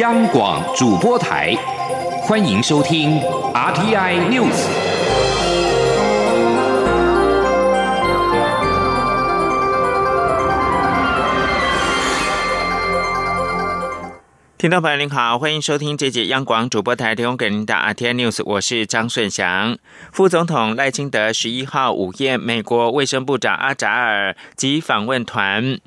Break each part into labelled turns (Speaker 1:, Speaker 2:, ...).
Speaker 1: 央广主播台，欢迎收听 RTI News。
Speaker 2: 听众朋友您好，欢迎收听这节央广主播台提供给您的 RTI News，我是张顺祥。副总统赖清德十一号午夜美国卫生部长阿扎尔及访问团。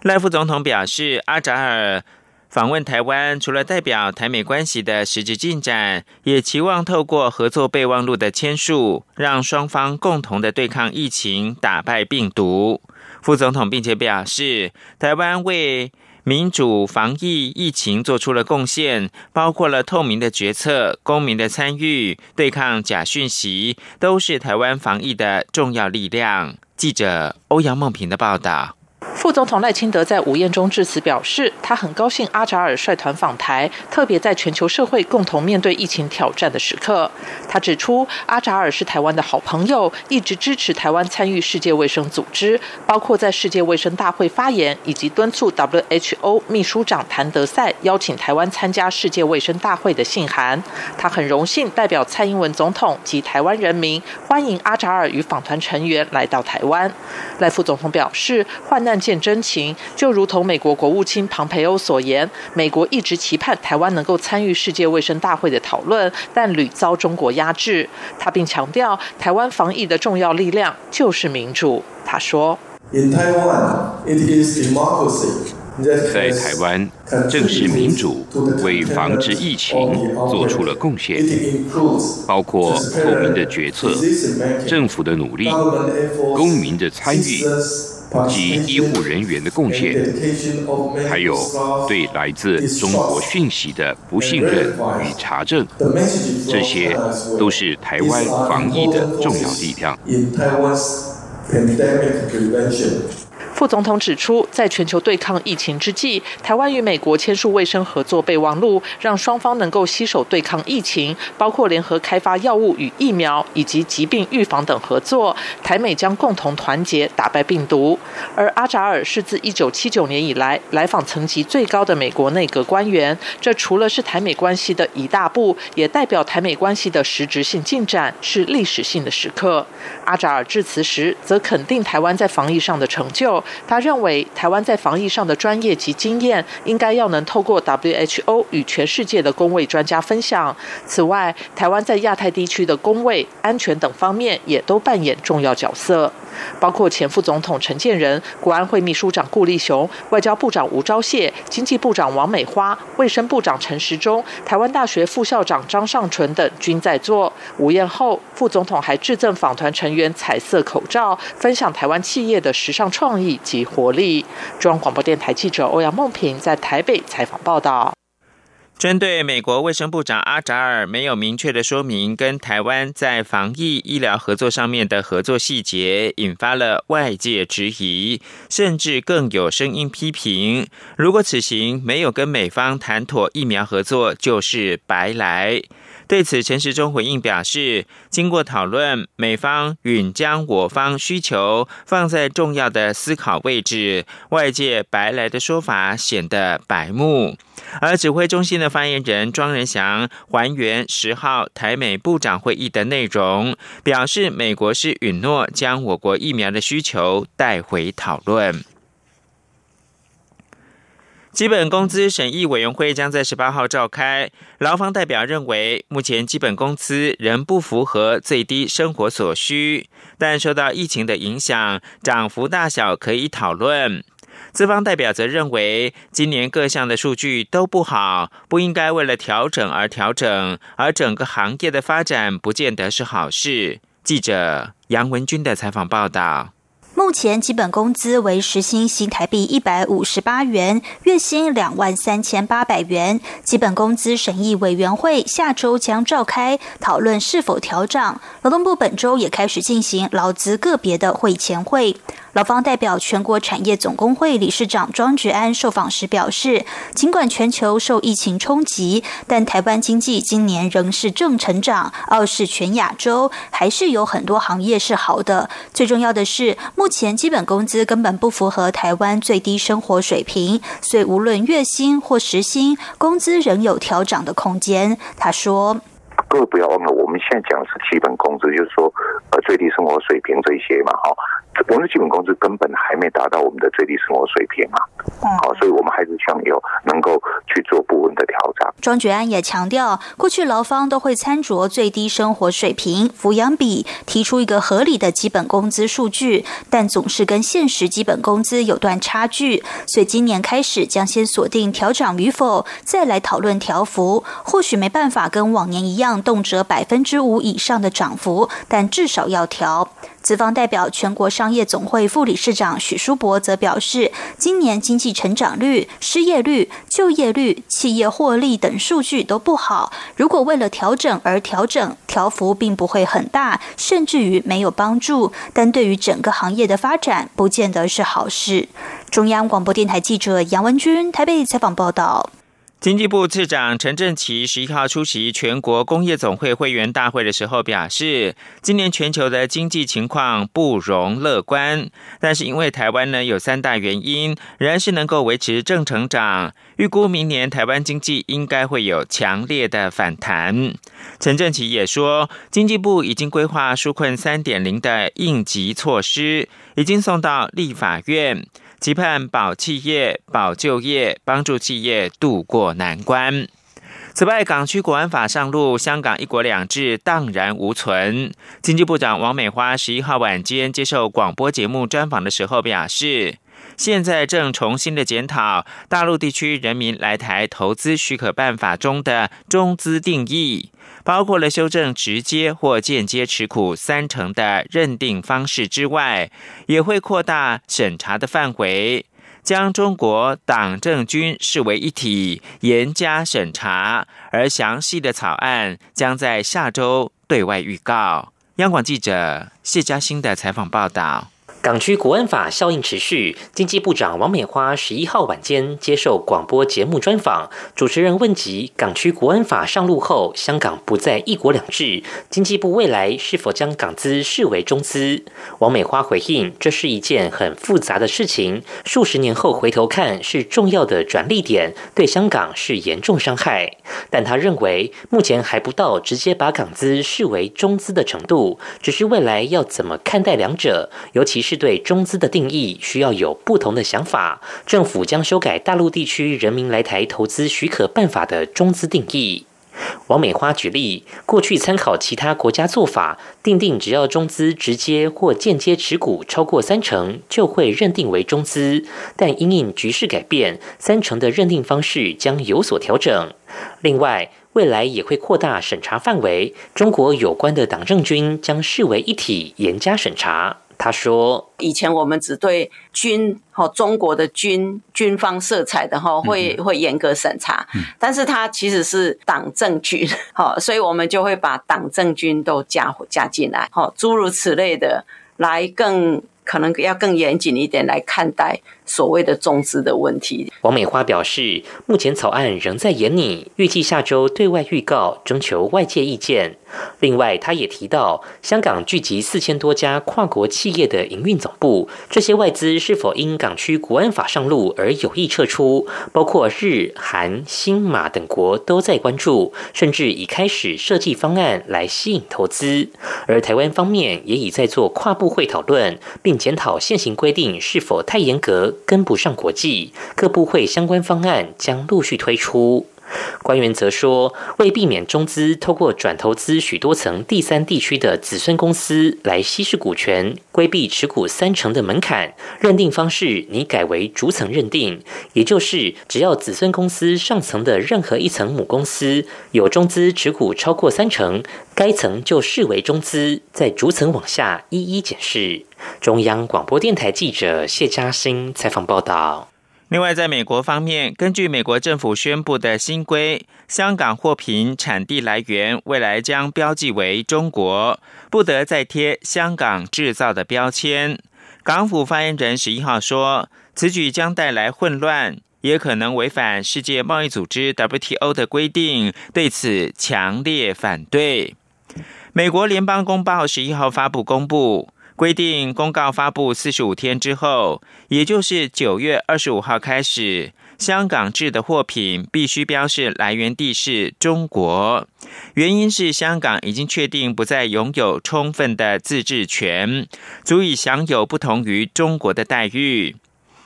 Speaker 2: 赖副总统表示，阿扎尔访问台湾，除了代表台美关系的实质进展，也期望透过合作备忘录的签署，让双方共同的对抗疫情、打败病毒。副总统并且表示，台湾为民主防疫疫情做出了贡献，包括了透明的决策、公民的参与、对抗假讯息，都是台湾防疫的重要力量。记者欧阳梦平的报道。
Speaker 3: 副总统赖清德在午宴中致辞表示，他很高兴阿扎尔率团访台，特别在全球社会共同面对疫情挑战的时刻。他指出，阿扎尔是台湾的好朋友，一直支持台湾参与世界卫生组织，包括在世界卫生大会发言，以及敦促 WHO 秘书长谭德赛邀请台湾参加世界卫生大会的信函。他很荣幸代表蔡英文总统及台湾人民，欢迎阿扎尔与访团成员来到台湾。赖副总统表示，患难见真情，就如同美国国务卿庞培欧所言，美国一直期盼台湾能够参与世界卫生大会的讨论，但屡遭中国压制。他并强调，台湾防疫的重要力量就是民主。他说：“In Taiwan, it is
Speaker 1: democracy.” 在台湾，正是民主为防治疫情做出了贡献，包括透明的决策、政府的努力、公民的参与及医护人员的贡献，还有对来自中国讯息的不信任与查证，这些都是台湾防疫的重要力量。
Speaker 3: 副总统指出，在全球对抗疫情之际，台湾与美国签署卫生合作备忘录，让双方能够携手对抗疫情，包括联合开发药物与疫苗，以及疾病预防等合作。台美将共同团结打败病毒。而阿扎尔是自1979年以来来访层级最高的美国内阁官员，这除了是台美关系的一大步，也代表台美关系的实质性进展，是历史性的时刻。阿扎尔致辞时，则肯定台湾在防疫上的成就。他认为，台湾在防疫上的专业及经验，应该要能透过 WHO 与全世界的工位专家分享。此外，台湾在亚太地区的工位安全等方面，也都扮演重要角色。包括前副总统陈建仁、国安会秘书长顾立雄、外交部长吴钊燮、经济部长王美花、卫生部长陈时中、台湾大学副校长张尚淳等均在座。午宴后，副总统还致赠访团成员彩色口罩，分享台湾企业的时尚创意及活力。中央广播电台记者欧阳梦平在台北采访报道。
Speaker 2: 针对美国卫生部长阿扎尔没有明确的说明跟台湾在防疫医疗合作上面的合作细节，引发了外界质疑，甚至更有声音批评：如果此行没有跟美方谈妥疫苗合作，就是白来。对此，陈时中回应表示，经过讨论，美方允将我方需求放在重要的思考位置，外界白来的说法显得白目。而指挥中心的发言人庄仁祥还原十号台美部长会议的内容，表示美国是允诺将我国疫苗的需求带回讨论。基本工资审议委员会将在十八号召开。劳方代表认为，目前基本工资仍不符合最低生活所需，但受到疫情的影响，涨幅大小可以讨论。资方代表则认为，今年各项的数据都不好，不应该为了调整而调整，而整个行业的发展不见得是好事。记者杨文军的采访报道。
Speaker 4: 目前基本工资为实薪新台币一百五十八元，月薪两万三千八百元。基本工资审议委员会下周将召开讨论是否调涨。劳动部本周也开始进行劳资个别的会前会。劳方代表全国产业总工会理事长庄觉安受访时表示，尽管全球受疫情冲击，但台湾经济今年仍是正成长，傲视全亚洲，还是有很多行业是好的。最重要的是，目前基本工资根本不符合台湾最低生活水平，所以无论月薪或时薪，工资仍有调涨的空间。他说。
Speaker 5: 各位不要忘了，我们现在讲的是基本工资，就是说，呃，最低生活水平这些嘛，哈。我们的基本工资根本还没达到我们的最低生活水平嘛，好，所以我们还是希望有能够去做部分的调整。
Speaker 4: 庄觉安也强调，过去劳方都会参酌最低生活水平、抚养比，提出一个合理的基本工资数据，但总是跟现实基本工资有段差距，所以今年开始将先锁定调涨与否，再来讨论调幅。或许没办法跟往年一样动辄百分之五以上的涨幅，但至少要调。资方代表全国商业总会副理事长许书博则表示，今年经济成长率、失业率、就业率、企业获利等数据都不好。如果为了调整而调整，调幅并不会很大，甚至于没有帮助。但对于整个行业的发展，不见得是好事。中央广播电台记者杨文君台北采访报道。
Speaker 2: 经济部次长陈振奇十一号出席全国工业总会会员大会的时候表示，今年全球的经济情况不容乐观，但是因为台湾呢有三大原因，仍然是能够维持正成长。预估明年台湾经济应该会有强烈的反弹。陈振奇也说，经济部已经规划纾困三点零的应急措施，已经送到立法院。期盼保企业、保就业，帮助企业渡过难关。此外，港区国安法上路，香港一国两制荡然无存。经济部长王美花十一号晚间接受广播节目专访的时候表示，现在正重新的检讨大陆地区人民来台投资许可办法中的中资定义。包括了修正直接或间接持股三成的认定方式之外，也会扩大审查的范围，将中国党政军视为一体，严加审查。而详细的草案将在下周对外预告。央广记者谢嘉欣的采访报道。
Speaker 6: 港区国安法效应持续，经济部长王美花十一号晚间接受广播节目专访，主持人问及港区国安法上路后，香港不再一国两制，经济部未来是否将港资视为中资？王美花回应，这是一件很复杂的事情，数十年后回头看是重要的转捩点，对香港是严重伤害。但他认为，目前还不到直接把港资视为中资的程度，只是未来要怎么看待两者，尤其是。是对中资的定义需要有不同的想法。政府将修改大陆地区人民来台投资许可办法的中资定义。王美花举例，过去参考其他国家做法，定定只要中资直接或间接持股超过三成，就会认定为中资。但因应局势改变，三成的认定方式将有所调整。另外，未来也会扩大审查范围，中国有关的党政军将视为一体，严加审查。他说：“
Speaker 7: 以前我们只对军哈中国的军军方色彩的哈，会会严格审查，但是他其实是党政军，哈，所以我们就会把党政军都加加进来，哈，诸如此类的，来更可能要更严谨一点来看待。”所谓的中资的问题，
Speaker 6: 王美花表示，目前草案仍在研拟，预计下周对外预告，征求外界意见。另外，他也提到，香港聚集四千多家跨国企业的营运总部，这些外资是否因港区国安法上路而有意撤出？包括日、韩、新、马等国都在关注，甚至已开始设计方案来吸引投资。而台湾方面也已在做跨部会讨论，并并检讨现行规定是否太严格。跟不上国际，各部会相关方案将陆续推出。官员则说，为避免中资透过转投资许多层第三地区的子孙公司来稀释股权，规避持股三成的门槛，认定方式拟改为逐层认定，也就是只要子孙公司上层的任何一层母公司有中资持股超过三成，该层就视为中资，在逐层往下一一检视。中央广播电台记者谢嘉欣采访报道。
Speaker 2: 另外，在美国方面，根据美国政府宣布的新规，香港货品产地来源未来将标记为中国，不得再贴“香港制造”的标签。港府发言人十一号说，此举将带来混乱，也可能违反世界贸易组织 WTO 的规定，对此强烈反对。美国联邦公报十一号发布公布。规定公告发布四十五天之后，也就是九月二十五号开始，香港制的货品必须标示来源地是中国。原因是香港已经确定不再拥有充分的自治权，足以享有不同于中国的待遇。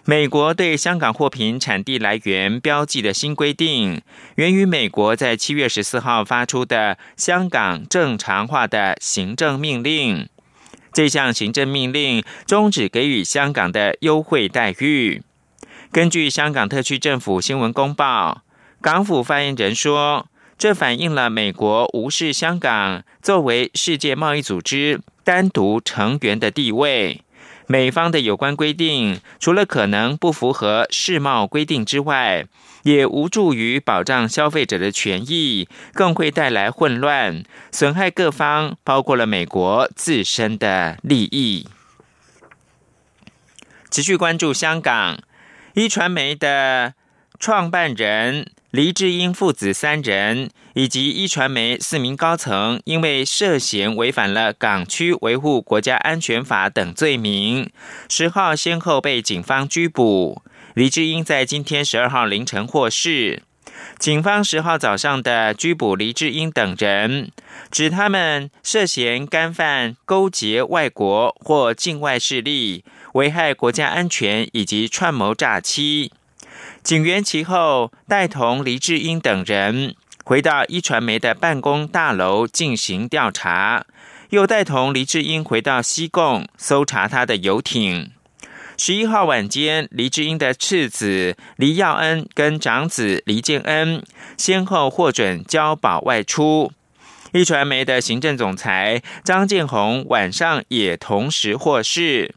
Speaker 2: 美国对香港货品产地来源标记的新规定，源于美国在七月十四号发出的香港正常化的行政命令。这项行政命令终止给予香港的优惠待遇。根据香港特区政府新闻公报，港府发言人说，这反映了美国无视香港作为世界贸易组织单独成员的地位。美方的有关规定，除了可能不符合世贸规定之外，也无助于保障消费者的权益，更会带来混乱，损害各方，包括了美国自身的利益。持续关注香港一传媒的创办人。黎智英父子三人以及一传媒四名高层，因为涉嫌违反了港区维护国家安全法等罪名，十号先后被警方拘捕。黎智英在今天十二号凌晨获释。警方十号早上的拘捕黎智英等人，指他们涉嫌干犯勾结外国或境外势力，危害国家安全以及串谋诈欺。警员其后带同黎智英等人回到一传媒的办公大楼进行调查，又带同黎智英回到西贡搜查他的游艇。十一号晚间，黎智英的次子黎耀恩跟长子黎建恩先后获准交保外出。一传媒的行政总裁张建宏晚上也同时获释。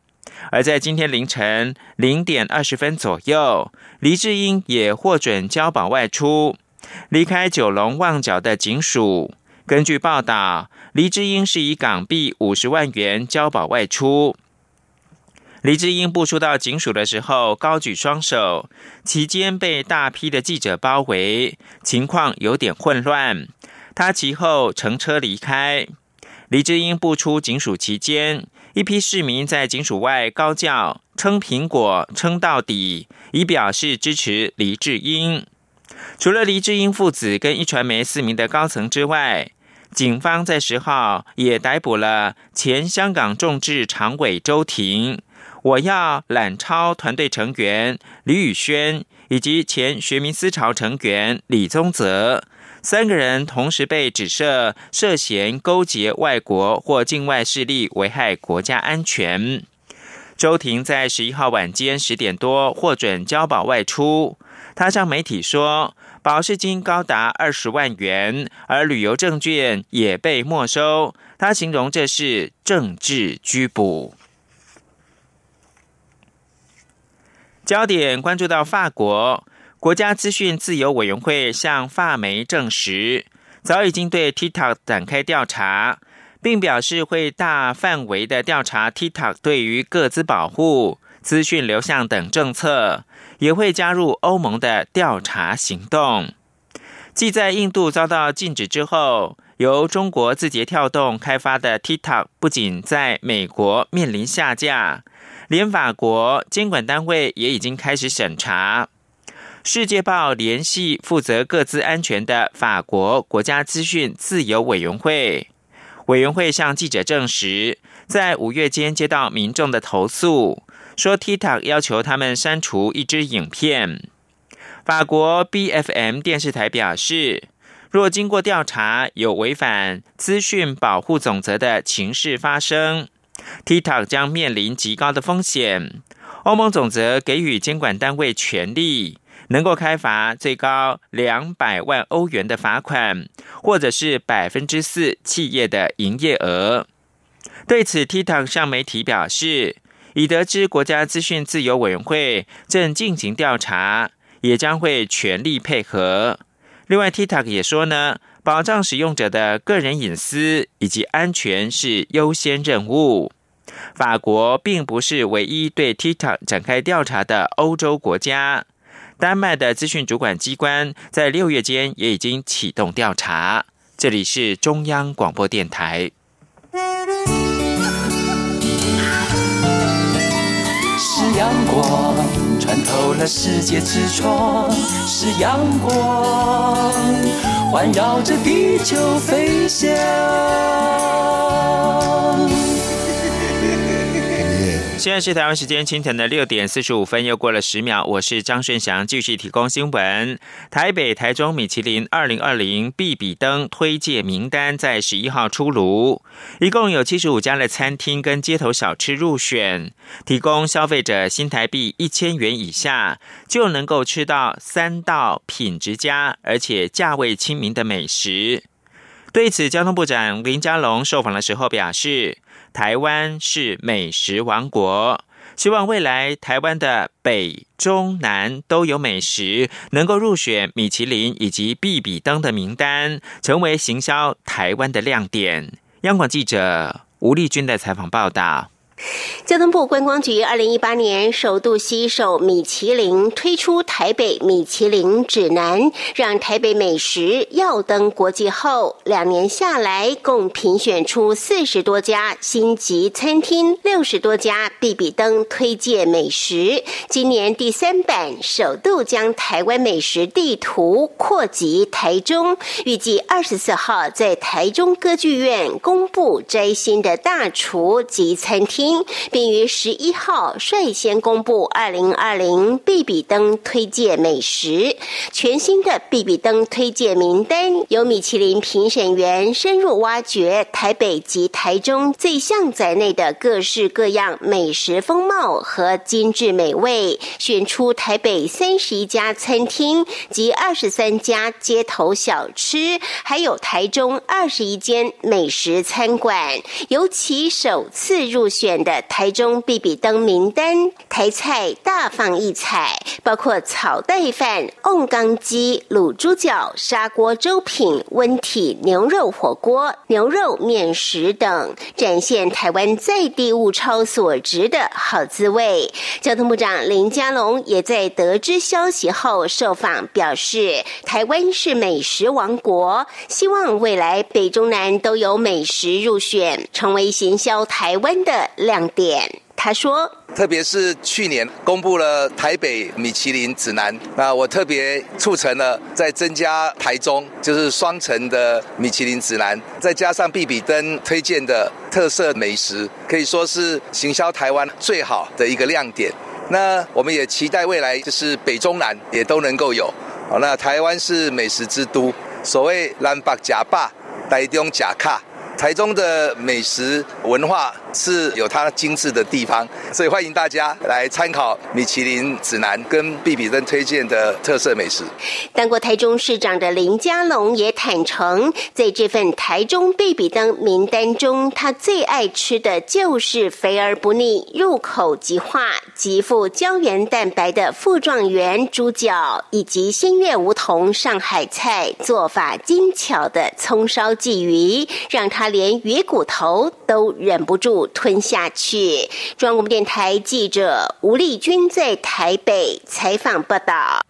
Speaker 2: 而在今天凌晨零点二十分左右，黎智英也获准交保外出，离开九龙旺角的警署。根据报道，黎智英是以港币五十万元交保外出。黎智英步出到警署的时候，高举双手，期间被大批的记者包围，情况有点混乱。他其后乘车离开。黎智英步出警署期间。一批市民在警署外高叫“撑苹果，撑到底”，以表示支持黎智英。除了黎智英父子跟一传媒四名的高层之外，警方在十号也逮捕了前香港众志常委周庭、我要揽超团队成员李宇轩以及前学民思潮成员李宗泽。三个人同时被指涉涉嫌勾结外国或境外势力，危害国家安全。周婷在十一号晚间十点多获准交保外出。他向媒体说，保释金高达二十万元，而旅游证券也被没收。他形容这是政治拘捕。焦点关注到法国。国家资讯自由委员会向法媒证实，早已经对 TikTok 展开调查，并表示会大范围的调查 TikTok 对于各自保护、资讯流向等政策，也会加入欧盟的调查行动。继在印度遭到禁止之后，由中国字节跳动开发的 TikTok 不仅在美国面临下架，连法国监管单位也已经开始审查。世界报联系负责各自安全的法国国家资讯自由委员会，委员会向记者证实，在五月间接到民众的投诉，说 TikTok 要求他们删除一支影片。法国 BFM 电视台表示，若经过调查有违反资讯保护总则的情事发生，TikTok 将面临极高的风险。欧盟总则给予监管单位权力。能够开罚最高两百万欧元的罚款，或者是百分之四企业的营业额。对此，TikTok 向媒体表示，已得知国家资讯自由委员会正进行调查，也将会全力配合。另外，TikTok 也说呢，保障使用者的个人隐私以及安全是优先任务。法国并不是唯一对 TikTok 展开调查的欧洲国家。丹麦的资讯主管机关在六月间也已经启动调查。这里是中央广播电台。是阳光穿透了世界之窗，是阳光环绕着地球飞翔。现在是台湾时间清晨的六点四十五分，又过了十秒。我是张顺祥，继续提供新闻。台北、台中米其林二零二零必比登推介名单在十一号出炉，一共有七十五家的餐厅跟街头小吃入选，提供消费者新台币一千元以下就能够吃到三道品质佳而且价位亲民的美食。对此，交通部长林佳龙受访的时候表示。台湾是美食王国，希望未来台湾的北、中、南都有美食，能够入选米其林以及必比登的名单，成为行销台湾的亮点。央广记者吴丽君的采访报道。
Speaker 8: 交通部观光局二零一八年首度携手米其林推出台北米其林指南，让台北美食耀登国际后，两年下来共评选出四十多家星级餐厅，六十多家必比登推荐美食。今年第三版首度将台湾美食地图扩及台中，预计二十四号在台中歌剧院公布摘星的大厨及餐厅。并于十一号率先公布二零二零必比登推荐美食全新的必比登推荐名单，由米其林评审员深入挖掘台北及台中最像在内的各式各样美食风貌和精致美味，选出台北三十一家餐厅及二十三家街头小吃，还有台中二十一间美食餐馆，尤其首次入选。的台中必比登名单，台菜大放异彩，包括草带饭、瓮缸鸡、卤猪脚、砂锅粥品、温体牛肉火锅、牛肉面食等，展现台湾在地物超所值的好滋味。交通部长林佳龙也在得知消息后受访表示，台湾是美食王国，希望未来北中南都有美食入选，成为行销台湾的。亮点，他说：“
Speaker 9: 特别是去年公布了台北米其林指南，那我特别促成了在增加台中，就是双城的米其林指南，再加上必比登推荐的特色美食，可以说是行销台湾最好的一个亮点。那我们也期待未来就是北中南也都能够有。好，那台湾是美食之都，所谓南北假霸，台中假卡。”台中的美食文化是有它精致的地方，所以欢迎大家来参考米其林指南跟必比登推荐的特色美食。
Speaker 8: 当过台中市长的林佳龙也坦诚，在这份台中必比登名单中，他最爱吃的就是肥而不腻、入口即化、极富胶原蛋白的富状元猪脚，以及新月梧桐上海菜做法精巧的葱烧鲫鱼，让他。连鱼骨头都忍不住吞下去。中央广播电台记者吴丽君在台北采访报道。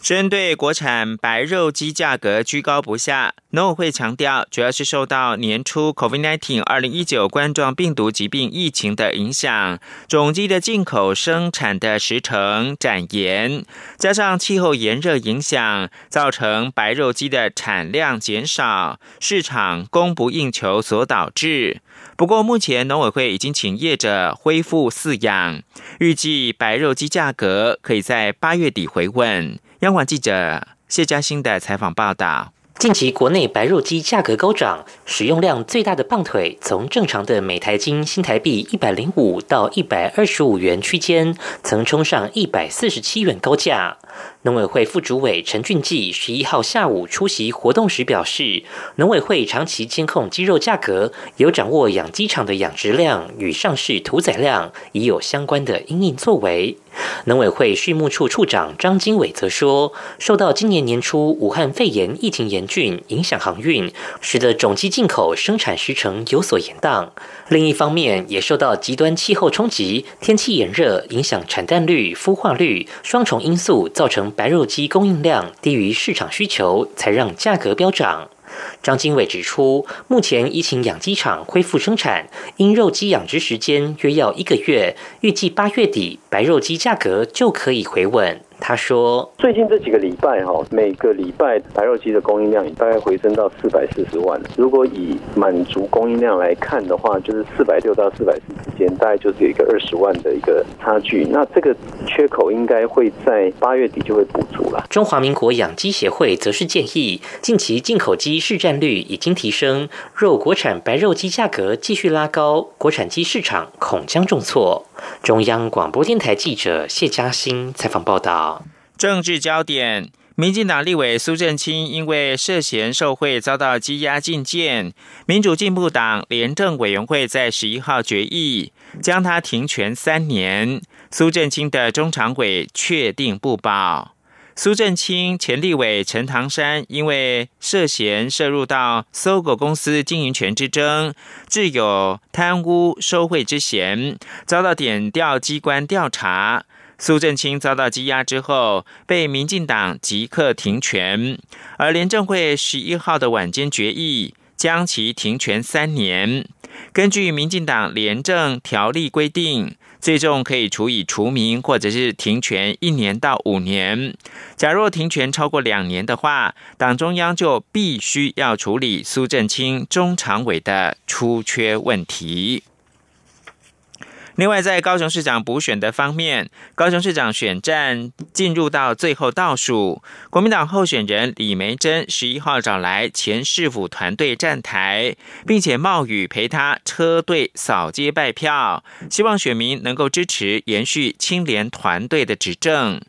Speaker 2: 针对国产白肉鸡价格居高不下，农委会强调，主要是受到年初 COVID-19 二零一九冠状病毒疾病疫情的影响，种鸡的进口生产的时程展延，加上气候炎热影响，造成白肉鸡的产量减少，市场供不应求所导致。不过，目前农委会已经请业者恢复饲养，预计白肉鸡价格可以在八月底回稳。央广记者谢嘉欣的采访报道：
Speaker 6: 近期国内白肉鸡价格高涨，使用量最大的棒腿从正常的每台斤新台币一百零五到一百二十五元区间，曾冲上一百四十七元高价。农委会副主委陈俊记十一号下午出席活动时表示，农委会长期监控鸡肉价格，有掌握养鸡场的养殖量与上市屠宰量，已有相关的因应作为。农委会畜牧处处长张经纬则说，受到今年年初武汉肺炎疫情严峻，影响航运，使得种鸡进口生产时程有所延宕。另一方面，也受到极端气候冲击，天气炎热，影响产蛋率、孵化率双重因素，造成白肉鸡供应量低于市场需求，才让价格飙涨。张经纬指出，目前疫情养鸡场恢复生产，因肉鸡养殖时间约要一个月，预计八月底白肉鸡价格就可以回稳。他说：“
Speaker 10: 最近这几个礼拜哈，每个礼拜白肉鸡的供应量大概回升到四百四十万。如果以满足供应量来看的话，就是四百六到四百四之间，大概就是有一个二十万的一个差距。那这个缺口应该会在八月底就会补足了。”
Speaker 6: 中华民国养鸡协会则是建议，近期进口鸡市占率已经提升，若国产白肉鸡价格继续拉高，国产鸡市场恐将重挫。中央广播电台记者谢嘉欣采访报道。
Speaker 2: 政治焦点：民进党立委苏振清因为涉嫌受贿遭到羁押禁见，民主进步党廉政委员会在十一号决议将他停权三年。苏振清的中常委确定不保。苏振清前立委陈唐山因为涉嫌涉入到搜狗公司经营权之争，致有贪污受贿之嫌，遭到点调机关调查。苏振清遭到羁押之后，被民进党即刻停权，而廉政会十一号的晚间决议将其停权三年。根据民进党廉政条例规定。最重可以处以除名或者是停权一年到五年。假若停权超过两年的话，党中央就必须要处理苏振清中常委的出缺问题。另外，在高雄市长补选的方面，高雄市长选战进入到最后倒数。国民党候选人李梅珍十一号找来前市府团队站台，并且冒雨陪他车队扫街拜票，希望选民能够支持延续清廉团队的执政。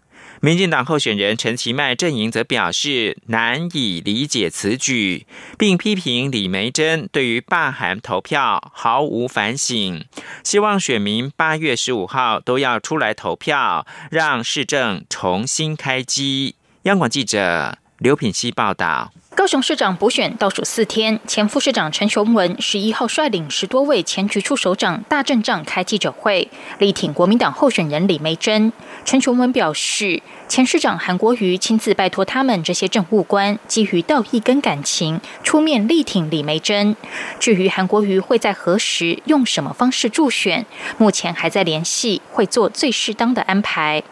Speaker 2: 民进党候选人陈其迈阵营则表示难以理解此举，并批评李梅珍对于罢韩投票毫无反省，希望选民八月十五号都要出来投票，让市政重新开机。央广记者刘品希报道。
Speaker 11: 高雄市长补选倒数四天，前副市长陈雄文十一号率领十多位前局处首长大阵仗开记者会，力挺国民党候选人李梅珍。陈雄文表示，前市长韩国瑜亲自拜托他们这些政务官，基于道义跟感情，出面力挺李梅珍。至于韩国瑜会在何时用什么方式助选，目前还在联系，会做最适当的安排。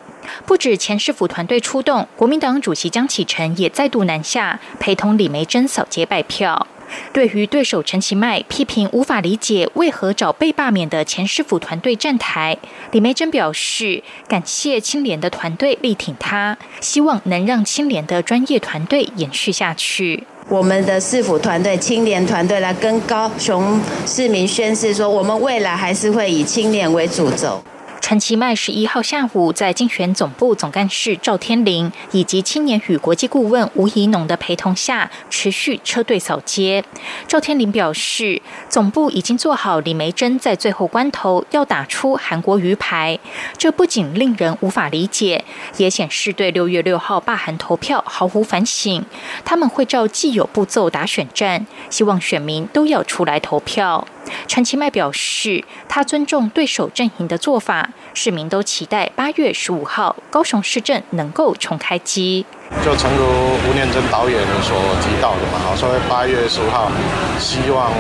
Speaker 11: 不止前市府团队出动，国民党主席江启臣也再度南下，陪同李梅珍扫街拜票。对于对手陈其迈批评无法理解为何找被罢免的前市府团队站台，李梅珍表示感谢青联的团队力挺他，希望能让青联的专业团队延续下去。
Speaker 12: 我们的市府团队、青联团队来跟高雄市民宣誓说，我们未来还是会以青联为主轴。
Speaker 11: 陈其迈十一号下午在竞选总部总干事赵天麟以及青年与国际顾问吴怡农的陪同下，持续车队扫街。赵天麟表示，总部已经做好李梅珍在最后关头要打出韩国鱼牌，这不仅令人无法理解，也显示对六月六号罢韩投票毫无反省。他们会照既有步骤打选战，希望选民都要出来投票。陈其迈表示，他尊重对手阵营的做法，市民都期待八月十五号高雄市政能够重开机。
Speaker 13: 就诚如吴念真导演所提到的嘛，好，所以八月十五号，希望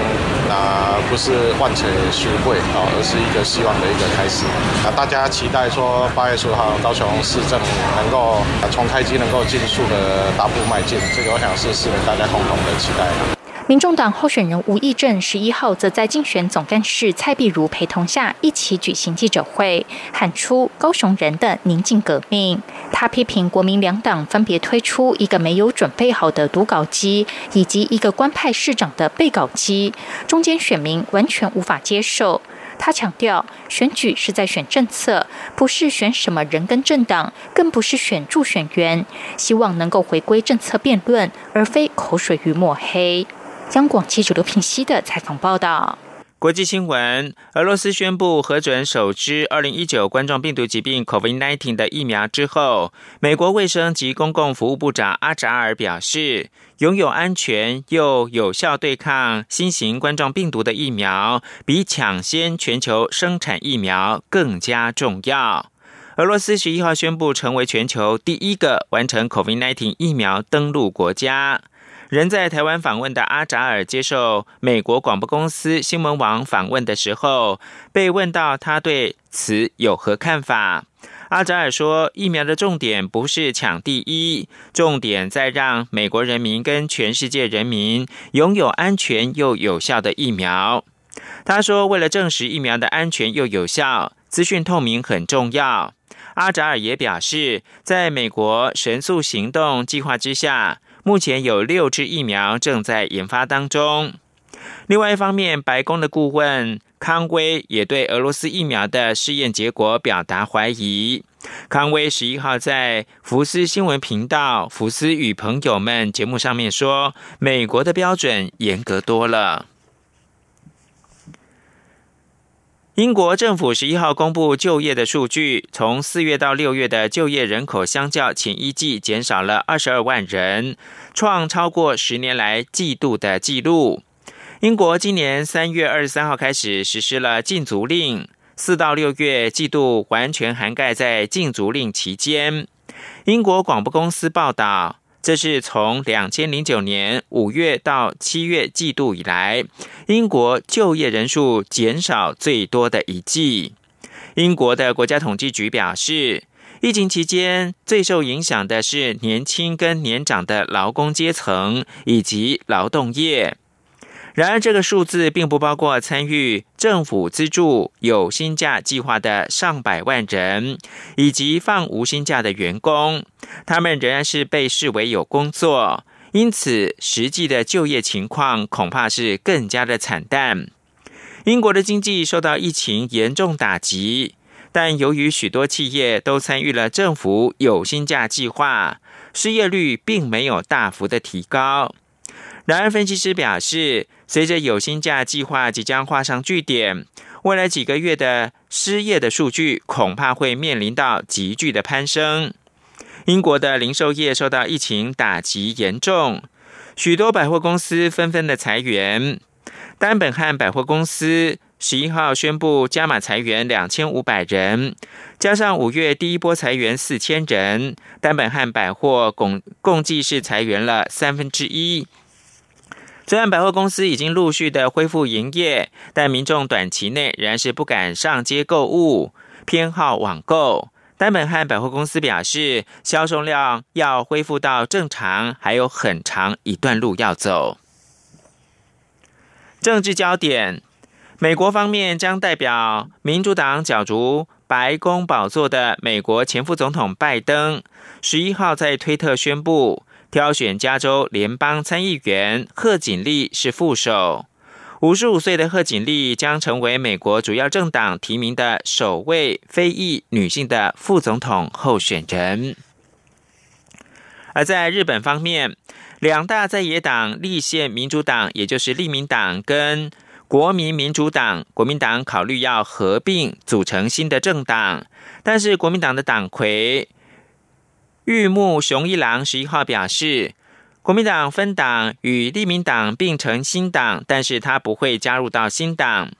Speaker 13: 啊不是换成书会啊，而是一个希望的一个开始。啊，大家期待说八月十五号高雄市政能够重开机，能够尽速的大步迈进，这个我想是市民大家共同的期待。
Speaker 11: 民众党候选人吴益政十一号则在竞选总干事蔡碧如陪同下一起举行记者会，喊出“高雄人的宁静革命”。他批评国民两党分别推出一个没有准备好的读稿机，以及一个官派市长的背稿机，中间选民完全无法接受。他强调，选举是在选政策，不是选什么人跟政党，更不是选助选员。希望能够回归政策辩论，而非口水与抹黑。央广记者刘品熙的采访报道。
Speaker 2: 国际新闻：俄罗斯宣布核准首支2019冠状病毒疾病 COVID-19 的疫苗之后，美国卫生及公共服务部长阿扎尔表示，拥有安全又有效对抗新型冠状病毒的疫苗，比抢先全球生产疫苗更加重要。俄罗斯十一号宣布成为全球第一个完成 COVID-19 疫苗登陆国家。人在台湾访问的阿扎尔接受美国广播公司新闻网访问的时候，被问到他对此有何看法。阿扎尔说：“疫苗的重点不是抢第一，重点在让美国人民跟全世界人民拥有安全又有效的疫苗。”他说：“为了证实疫苗的安全又有效，资讯透明很重要。”阿扎尔也表示，在美国神速行动计划之下。目前有六支疫苗正在研发当中。另外一方面，白宫的顾问康威也对俄罗斯疫苗的试验结果表达怀疑。康威十一号在福斯新闻频道《福斯与朋友们》节目上面说：“美国的标准严格多了。”英国政府十一号公布就业的数据，从四月到六月的就业人口相较前一季减少了二十二万人，创超过十年来季度的纪录。英国今年三月二十三号开始实施了禁足令，四到六月季度完全涵盖在禁足令期间。英国广播公司报道。这是从两千零九年五月到七月季度以来，英国就业人数减少最多的一季。英国的国家统计局表示，疫情期间最受影响的是年轻跟年长的劳工阶层以及劳动业。然而，这个数字并不包括参与政府资助有薪假计划的上百万人，以及放无薪假的员工。他们仍然是被视为有工作，因此实际的就业情况恐怕是更加的惨淡。英国的经济受到疫情严重打击，但由于许多企业都参与了政府有薪假计划，失业率并没有大幅的提高。然而，分析师表示，随着有薪假计划即将画上句点，未来几个月的失业的数据恐怕会面临到急剧的攀升。英国的零售业受到疫情打击严重，许多百货公司纷纷的裁员。丹本汉百货公司十一号宣布加码裁员两千五百人，加上五月第一波裁员四千人，丹本汉百货共共计是裁员了三分之一。虽然百货公司已经陆续的恢复营业，但民众短期内仍然是不敢上街购物，偏好网购。丹本汉百货公司表示，销售量要恢复到正常，还有很长一段路要走。政治焦点：美国方面将代表民主党角逐白宫宝座的美国前副总统拜登，十一号在推特宣布。挑选加州联邦参议员贺锦丽是副手。五十五岁的贺锦丽将成为美国主要政党提名的首位非裔女性的副总统候选人。而在日本方面，两大在野党立宪民主党，也就是立民党跟国民民主党，国民党考虑要合并组成新的政党，但是国民党的党魁。玉木雄一郎十一号表示，国民党分党与立民党并成新党，但是他不会加入到新党。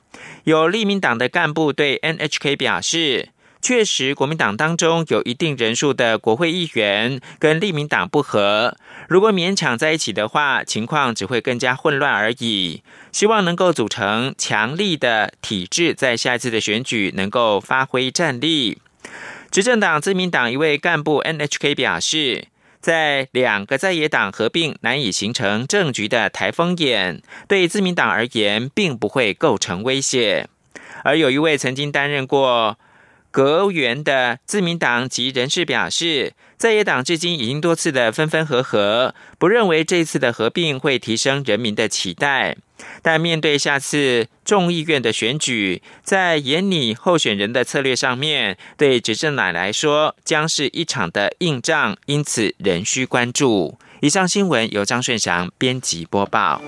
Speaker 2: 有立民党的干部对 NHK 表示，确实国民党当中有一定人数的国会议员跟立民党不合，如果勉强在一起的话，情况只会更加混乱而已。希望能够组成强力的体制，在下一次的选举能够发挥战力。执政党自民党一位干部 NHK 表示，在两个在野党合并难以形成政局的台风眼，对自民党而言并不会构成威胁。而有一位曾经担任过阁员的自民党及人士表示，在野党至今已经多次的分分合合，不认为这次的合并会提升人民的期待。但面对下次众议院的选举，在演拟候选人的策略上面，对执政党来说将是一场的硬仗，因此仍需关注。以上新闻由张顺祥编辑播报。